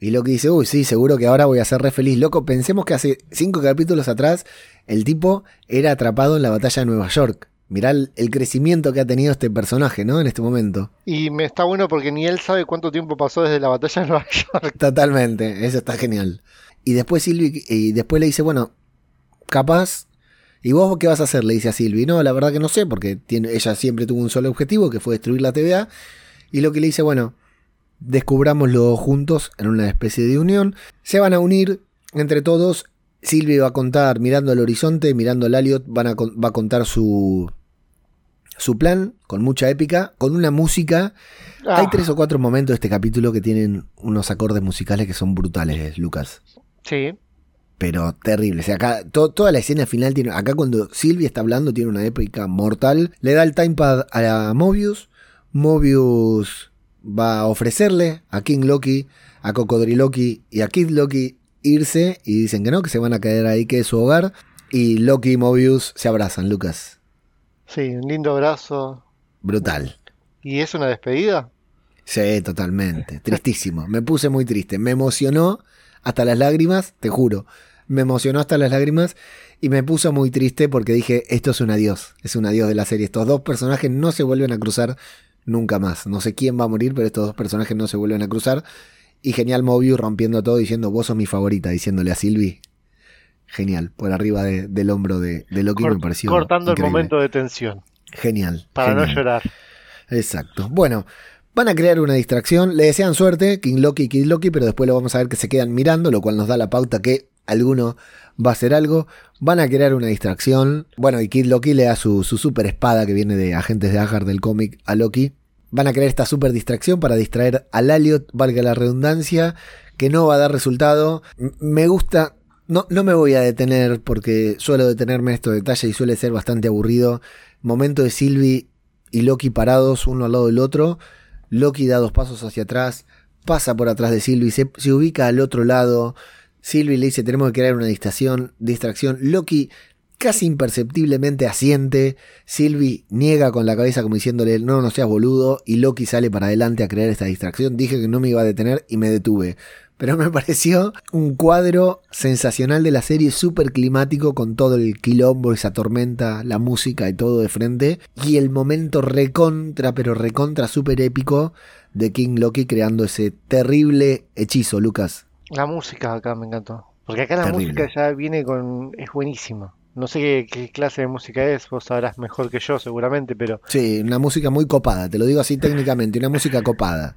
Y Loki dice, uy, sí, seguro que ahora voy a ser re feliz. Loco, pensemos que hace cinco capítulos atrás el tipo era atrapado en la batalla de Nueva York. Mirá el, el crecimiento que ha tenido este personaje, ¿no? En este momento. Y me está bueno porque ni él sabe cuánto tiempo pasó desde la batalla de Nueva York. Totalmente, eso está genial. Y después Silvi, y después le dice, bueno, capaz, ¿y vos qué vas a hacer? Le dice a Silvi, no, la verdad que no sé, porque tiene, ella siempre tuvo un solo objetivo, que fue destruir la TVA. Y lo que le dice, bueno, descubrámoslo juntos en una especie de unión. Se van a unir entre todos. Silvi va a contar, mirando al horizonte, mirando al Elliot, van a, va a contar su, su plan, con mucha épica, con una música hay Ah, tres o cuatro momentos de este capítulo que tienen unos acordes musicales que son brutales, Lucas. Sí. Pero terribles. O sea, acá to- toda la escena final tiene. Acá cuando Silvia está hablando tiene una épica mortal. Le da el timepad a Mobius. Mobius va a ofrecerle a King Loki, a Cocodriloki y a Kid Loki irse. Y dicen que no, que se van a quedar ahí, que es su hogar. Y Loki y Mobius se abrazan, Lucas. Sí, un lindo abrazo. Brutal. ¿Y es una despedida? Sí, totalmente. Tristísimo. Me puse muy triste. Me emocionó hasta las lágrimas, te juro. Me emocionó hasta las lágrimas y me puso muy triste porque dije, esto es un adiós. Es un adiós de la serie. Estos dos personajes no se vuelven a cruzar nunca más. No sé quién va a morir, pero estos dos personajes no se vuelven a cruzar. Y genial Mobius rompiendo todo diciendo, vos sos mi favorita, diciéndole a Sylvie. Genial, por arriba de- del hombro de, de Loki Cor- me pareció. cortando increíble. el momento de tensión. Genial. Para no llorar. Exacto. Bueno, van a crear una distracción. Le desean suerte, King Loki y Kid Loki, pero después lo vamos a ver que se quedan mirando, lo cual nos da la pauta que alguno va a hacer algo. Van a crear una distracción. Bueno, y Kid Loki le da su, su super espada que viene de Agentes de Asgard del cómic a Loki. Van a crear esta super distracción para distraer al Elliot, valga la redundancia, que no va a dar resultado. Me gusta. No, no me voy a detener porque suelo detenerme en estos detalles y suele ser bastante aburrido. Momento de Sylvie y Loki parados uno al lado del otro. Loki da dos pasos hacia atrás, pasa por atrás de Sylvie, se, se ubica al otro lado. Sylvie le dice tenemos que crear una distracción, distracción. Loki casi imperceptiblemente asiente. Sylvie niega con la cabeza como diciéndole no, no seas boludo. Y Loki sale para adelante a crear esta distracción. Dije que no me iba a detener y me detuve. Pero me pareció un cuadro sensacional de la serie, súper climático, con todo el quilombo, esa tormenta, la música y todo de frente. Y el momento recontra, pero recontra súper épico de King Loki creando ese terrible hechizo, Lucas. La música acá me encantó. Porque acá la Terrible. música ya viene con... es buenísima. No sé qué, qué clase de música es, vos sabrás mejor que yo seguramente, pero Sí, una música muy copada, te lo digo así técnicamente, una música copada.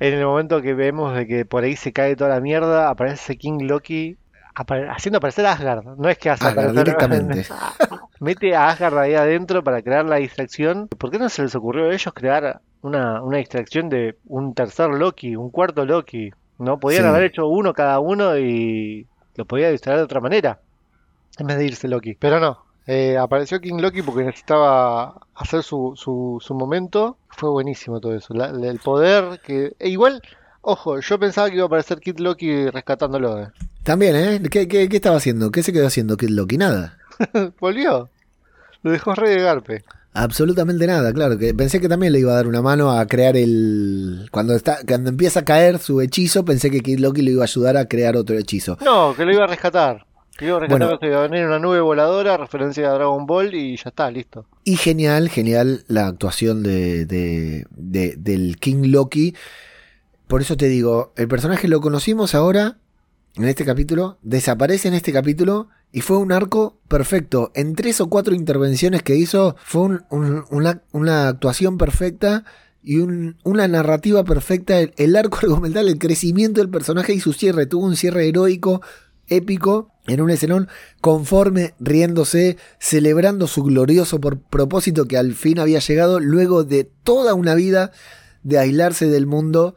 en el momento que vemos de que por ahí se cae toda la mierda, aparece King Loki apare- haciendo aparecer a Asgard. No es que hace Asgard, aparecer- directamente. Mete a Asgard ahí adentro para crear la distracción. ¿Por qué no se les ocurrió a ellos crear una, una distracción de un tercer Loki, un cuarto Loki? ¿No? Podían Sí. haber hecho uno cada uno y lo podía distraer de otra manera. En vez de irse Loki. Pero no. eh, apareció King Loki porque necesitaba hacer su, su, su momento. Fue buenísimo todo eso. La- la- el poder que... e igual, ojo, yo pensaba que iba a aparecer Kid Loki rescatándolo. eh. También, ¿eh? ¿Qué, qué, qué estaba haciendo? ¿Qué se quedó haciendo Kid Loki? Nada. Volvió. Lo dejó re de garpe. Absolutamente nada, claro. que Pensé que también le iba a dar una mano a crear el. Cuando está, cuando empieza a caer su hechizo, pensé que Kid Loki le iba a ayudar a crear otro hechizo. No, que lo iba a rescatar. Que iba a rescatar, Bueno. que iba a venir una nube voladora, referencia a Dragon Ball y ya está, listo. Y genial, genial la actuación de, de- de- del King Loki. Por eso te digo, el personaje lo conocimos ahora, en este capítulo, desaparece en este capítulo y fue un arco perfecto. En tres o cuatro intervenciones que hizo, fue un- un- una, actuación perfecta y un- una narrativa perfecta. El, el arco argumental, el crecimiento del personaje y su cierre. Tuvo un cierre heroico épico en un escenón conforme, riéndose, celebrando su glorioso por propósito que al fin había llegado luego de toda una vida de aislarse del mundo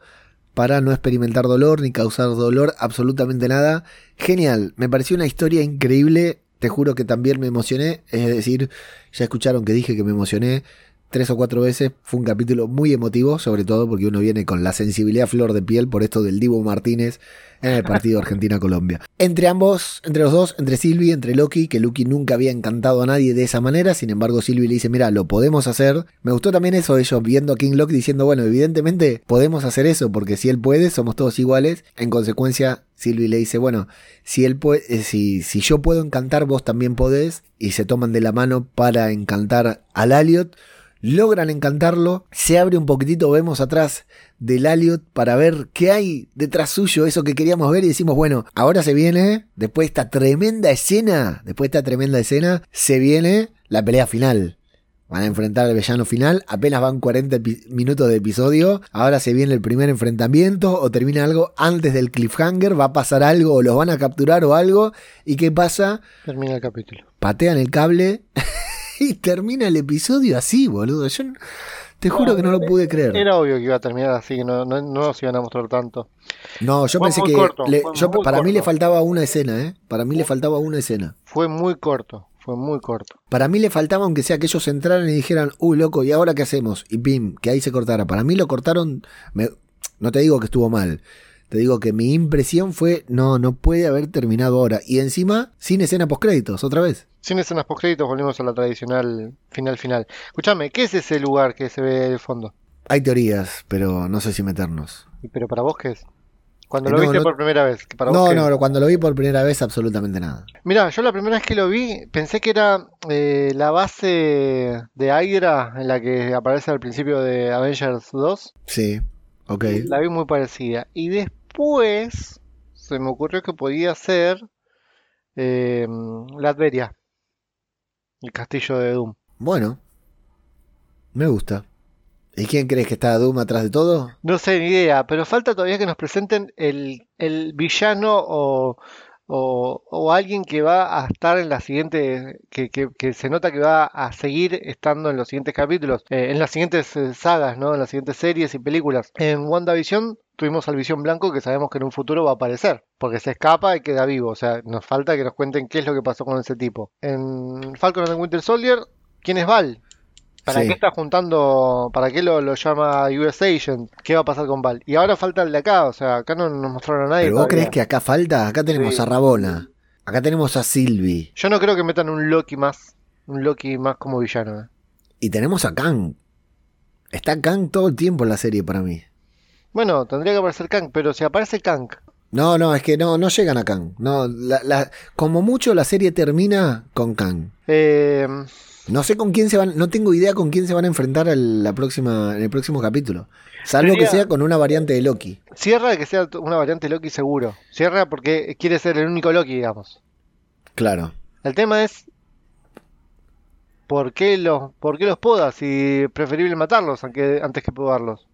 para no experimentar dolor ni causar dolor, absolutamente nada. Genial, me pareció una historia increíble, te juro que también me emocioné, es decir, ya escucharon que dije que me emocioné tres o cuatro veces. Fue un capítulo muy emotivo, sobre todo porque uno viene con la sensibilidad flor de piel por esto del Divo Martínez en el partido Argentina-Colombia. Entre ambos, entre los dos, entre Silvi, entre Loki, que Loki nunca había encantado a nadie de esa manera, sin embargo Silvi le dice, mira, lo podemos hacer. Me gustó también eso, ellos viendo a King Loki diciendo, bueno, evidentemente podemos hacer eso, porque si él puede, somos todos iguales. En consecuencia, Silvi le dice, bueno, si él puede, eh, si, si yo puedo encantar, vos también podés, y se toman de la mano para encantar al Aliot logran encantarlo, se abre un poquitito, vemos atrás del Aliot para ver qué hay detrás suyo, eso que queríamos ver y decimos, bueno, ahora se viene, después de esta tremenda escena, después de esta tremenda escena, se viene la pelea final. Van a enfrentar al villano final, apenas van 40 minutos de episodio, ahora se viene el primer enfrentamiento o termina algo antes del cliffhanger, va a pasar algo o los van a capturar o algo, ¿y qué pasa? Termina el capítulo. Patean el cable y termina el episodio así, boludo. Yo te juro que no lo pude creer. Era obvio que iba a terminar así, que no, no, no nos iban a mostrar tanto. No, yo Fue pensé que. corto, le- fue yo- muy para mí le faltaba una escena, ¿eh? Para mí le faltaba una escena. Fue muy corto, fue muy corto. Para mí le faltaba, aunque sea que ellos entraran y dijeran, uy, loco, ¿y ahora qué hacemos? Y pim, que ahí se cortara. Para mí lo cortaron. me- no te digo que estuvo mal. Te digo que mi impresión fue, no, no puede haber terminado ahora. Y encima, sin escena postcréditos, otra vez. Sin escenas postcréditos volvimos a la tradicional final final. Escúchame, ¿qué es ese lugar que se ve de fondo? Hay teorías, pero no sé si meternos. ¿Y ¿Pero para vos qué es? Cuando Eh, lo no, viste no- por primera vez. Para No, no, cuando lo vi por primera vez, absolutamente nada. Mira, yo la primera vez que lo vi pensé que era eh, la base de Hydra en la que aparece al principio de Avengers 2. Sí, ok. La vi muy parecida. Y después se me ocurrió que podía ser eh, Latveria, el castillo de Doom. Bueno, me gusta. ¿Y quién crees que está Doom atrás de todo? No sé, ni idea, pero falta todavía que nos presenten el, el villano o, o, o alguien que va a estar en la siguiente, que, que, que se nota que va a seguir estando en los siguientes capítulos, eh, en las siguientes eh, sagas, ¿no? En las siguientes series y películas. En WandaVision tuvimos al Visión Blanco que sabemos que en un futuro va a aparecer, porque se escapa y queda vivo, o sea, nos falta que nos cuenten qué es lo que pasó con ese tipo. En Falcon and the Winter Soldier, ¿quién es Val? ¿Para Sí. qué está juntando? ¿Para qué lo, lo llama US Agent? ¿Qué va a pasar con Val? Y ahora falta el de acá, o sea, acá no nos mostraron a nadie. ¿Pero vos todavía. crees que acá falta? Acá tenemos Sí. a Rabona. Acá tenemos a Sylvie. Yo no creo que metan un Loki más, un Loki más como villano. ¿eh? Y tenemos a Kang. Está Kang todo el tiempo en la serie para mí. Bueno, tendría que aparecer Kang, pero si aparece Kang, No, no, es que no, no llegan a Kang. No, la- la- como mucho la serie termina con Kang. eh, No sé con quién se van, no tengo idea con quién se van a enfrentar en, la próxima, en el próximo capítulo. Salvo que sea con una variante de Loki. cierra de que sea una variante Loki seguro. Cierra porque quiere ser el único Loki, digamos. Claro. El tema es ¿por qué los, por qué los podas si es preferible matarlos aunque, antes que podarlos?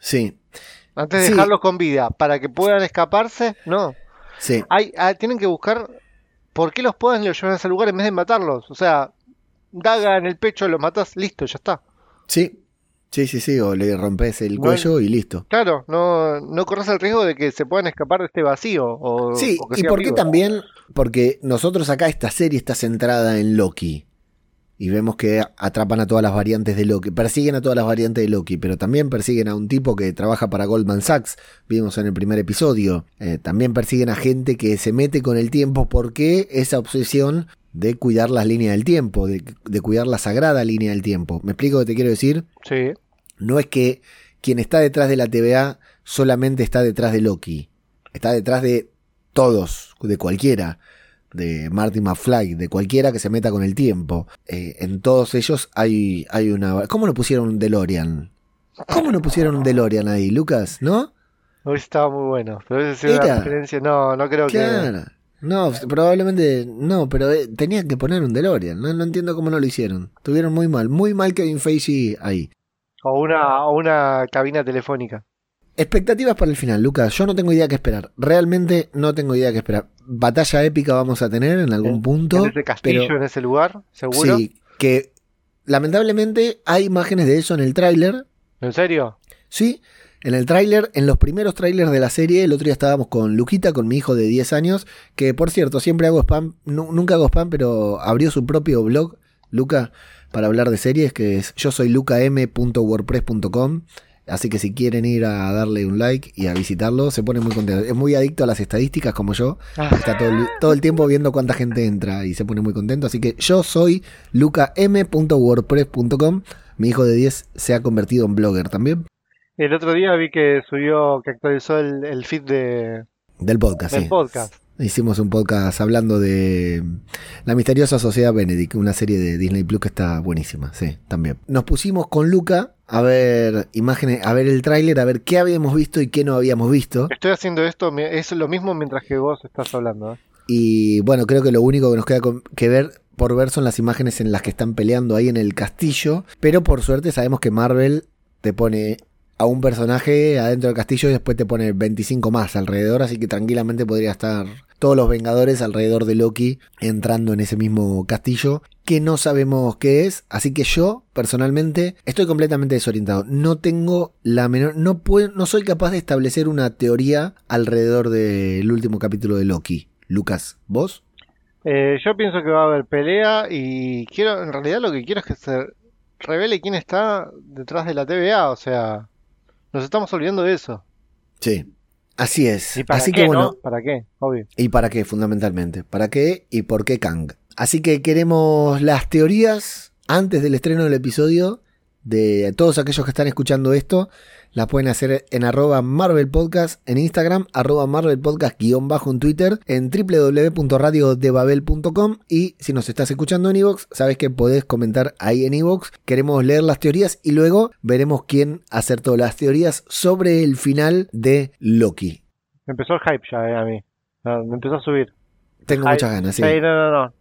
Sí, Antes de Sí. dejarlos con vida, para que puedan escaparse, no. sí. Hay, ah, tienen que buscar por qué los y los llevan a ese lugar en vez de matarlos. O sea, daga en el pecho, los matas, listo, ya está. Sí, sí, sí, sí. O le rompes el cuello y listo. Claro, no, no corres el riesgo de que se puedan escapar de este vacío. O, Sí, o que y por qué también, porque nosotros acá esta serie está centrada en Loki. Y vemos que atrapan a todas las variantes de Loki, persiguen a todas las variantes de Loki, pero también persiguen a un tipo que trabaja para Goldman Sachs, vimos en el primer episodio. Eh, también persiguen a gente que se mete con el tiempo porque esa obsesión de cuidar las líneas del tiempo, de, de cuidar la sagrada línea del tiempo. ¿Me explico lo que te quiero decir? Sí, No es que quien está detrás de la TVA solamente está detrás de Loki. Está detrás de todos, de cualquiera. De Marty McFly, de cualquiera que se meta con el tiempo. Eh, en todos ellos hay, hay una... ¿Cómo no pusieron un DeLorean? ¿Cómo no pusieron un DeLorean ahí, Lucas? ¿No? hoy estaba muy bueno. Pero esa es una Era. referencia. No, no creo que. Claro. No, probablemente no, pero eh, tenían que poner un DeLorean. No, no entiendo cómo no lo hicieron. Tuvieron muy mal, muy mal Kevin Feige ahí. O una, o una cabina telefónica. Expectativas para el final, Lucas. Yo no tengo idea qué esperar. Realmente no tengo idea qué esperar. Batalla épica vamos a tener en algún En- punto. En ese castillo, pero- en ese lugar, seguro. Sí, que lamentablemente hay imágenes de eso en el tráiler. ¿En serio? Sí, en el tráiler, en los primeros trailers de la serie, el otro día estábamos con Luquita, con mi hijo de 10 años, que por cierto, siempre hago spam, nu- nunca hago spam, pero abrió su propio blog, Luca, para hablar de series, que es yo soy lucam.wordpress.com. Así que si quieren ir a darle un like y a visitarlo, se pone muy contento. Es muy adicto a las estadísticas como yo. Ah, Está todo el, todo el tiempo viendo cuánta gente entra y se pone muy contento. Así que yo soy lucam.wordpress.com. Mi hijo de 10 se ha convertido en blogger también. El otro día vi que subió, que actualizó el, el feed de, Del podcast, del sí. podcast. Hicimos un podcast hablando de La misteriosa sociedad Benedict, una serie de Disney Plus que está buenísima, sí, también. Nos pusimos con Luca a ver imágenes, a ver el tráiler, a ver qué habíamos visto y qué no habíamos visto. Estoy haciendo esto, es lo mismo mientras que vos estás hablando. ¿eh? Y bueno, creo que lo único que nos queda que ver por ver son las imágenes en las que están peleando ahí en el castillo. Pero por suerte sabemos que Marvel te pone a un personaje adentro del castillo y después te pone 25 más alrededor. Así que tranquilamente podría estar todos los Vengadores alrededor de Loki entrando en ese mismo castillo. Que no sabemos qué es. Así que yo, personalmente, estoy completamente desorientado. No tengo la menor. No, puedo, no soy capaz de establecer una teoría alrededor del último capítulo de Loki. Lucas, ¿vos? Eh, yo pienso que va a haber pelea y quiero, en realidad lo que quiero es que se revele quién está detrás de la TVA, o sea, nos estamos olvidando de eso. Sí. Así es. ¿Y para Así qué, que bueno, no? ¿Para qué? Obvio. ¿y para qué fundamentalmente? ¿Para qué y por qué Kang? Así que queremos las teorías antes del estreno del episodio de todos aquellos que están escuchando esto. Las pueden hacer en arroba Marvel Podcast en Instagram, arroba Marvel Podcast guion bajo en Twitter, en www.radiodebabel.com y si nos estás escuchando en Evox, sabes que podés comentar ahí en Evox. Queremos leer las teorías y luego veremos quién acertó las teorías sobre el final de Loki. Me empezó el hype ya, eh, a mí. Me empezó a subir. Tengo muchas ganas, sí. Sí, no, no, no.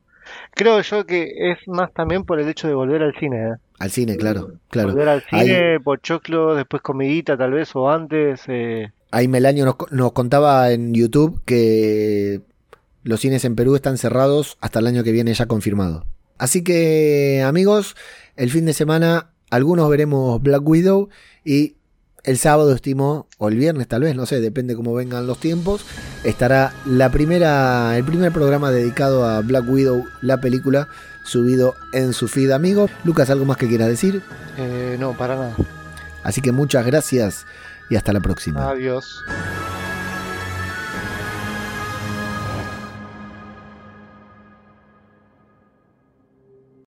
Creo yo que es más también por el hecho de volver al cine, ¿eh? Al cine, claro, claro. Volver al Ahí- cine, pochoclo, después comidita tal vez, o antes. eh, Ahí Melanio nos, nos contaba en YouTube que los cines en Perú están cerrados hasta el año que viene ya confirmado. Así que amigos, el fin de semana algunos veremos Black Widow y el sábado estimo, o el viernes tal vez, no sé, depende cómo vengan los tiempos, estará la primera, el primer programa dedicado a Black Widow, la película, subido en su feed amigo. Lucas, ¿algo más que quieras decir? eh, no, para nada. Así que muchas gracias y hasta la próxima. Adiós.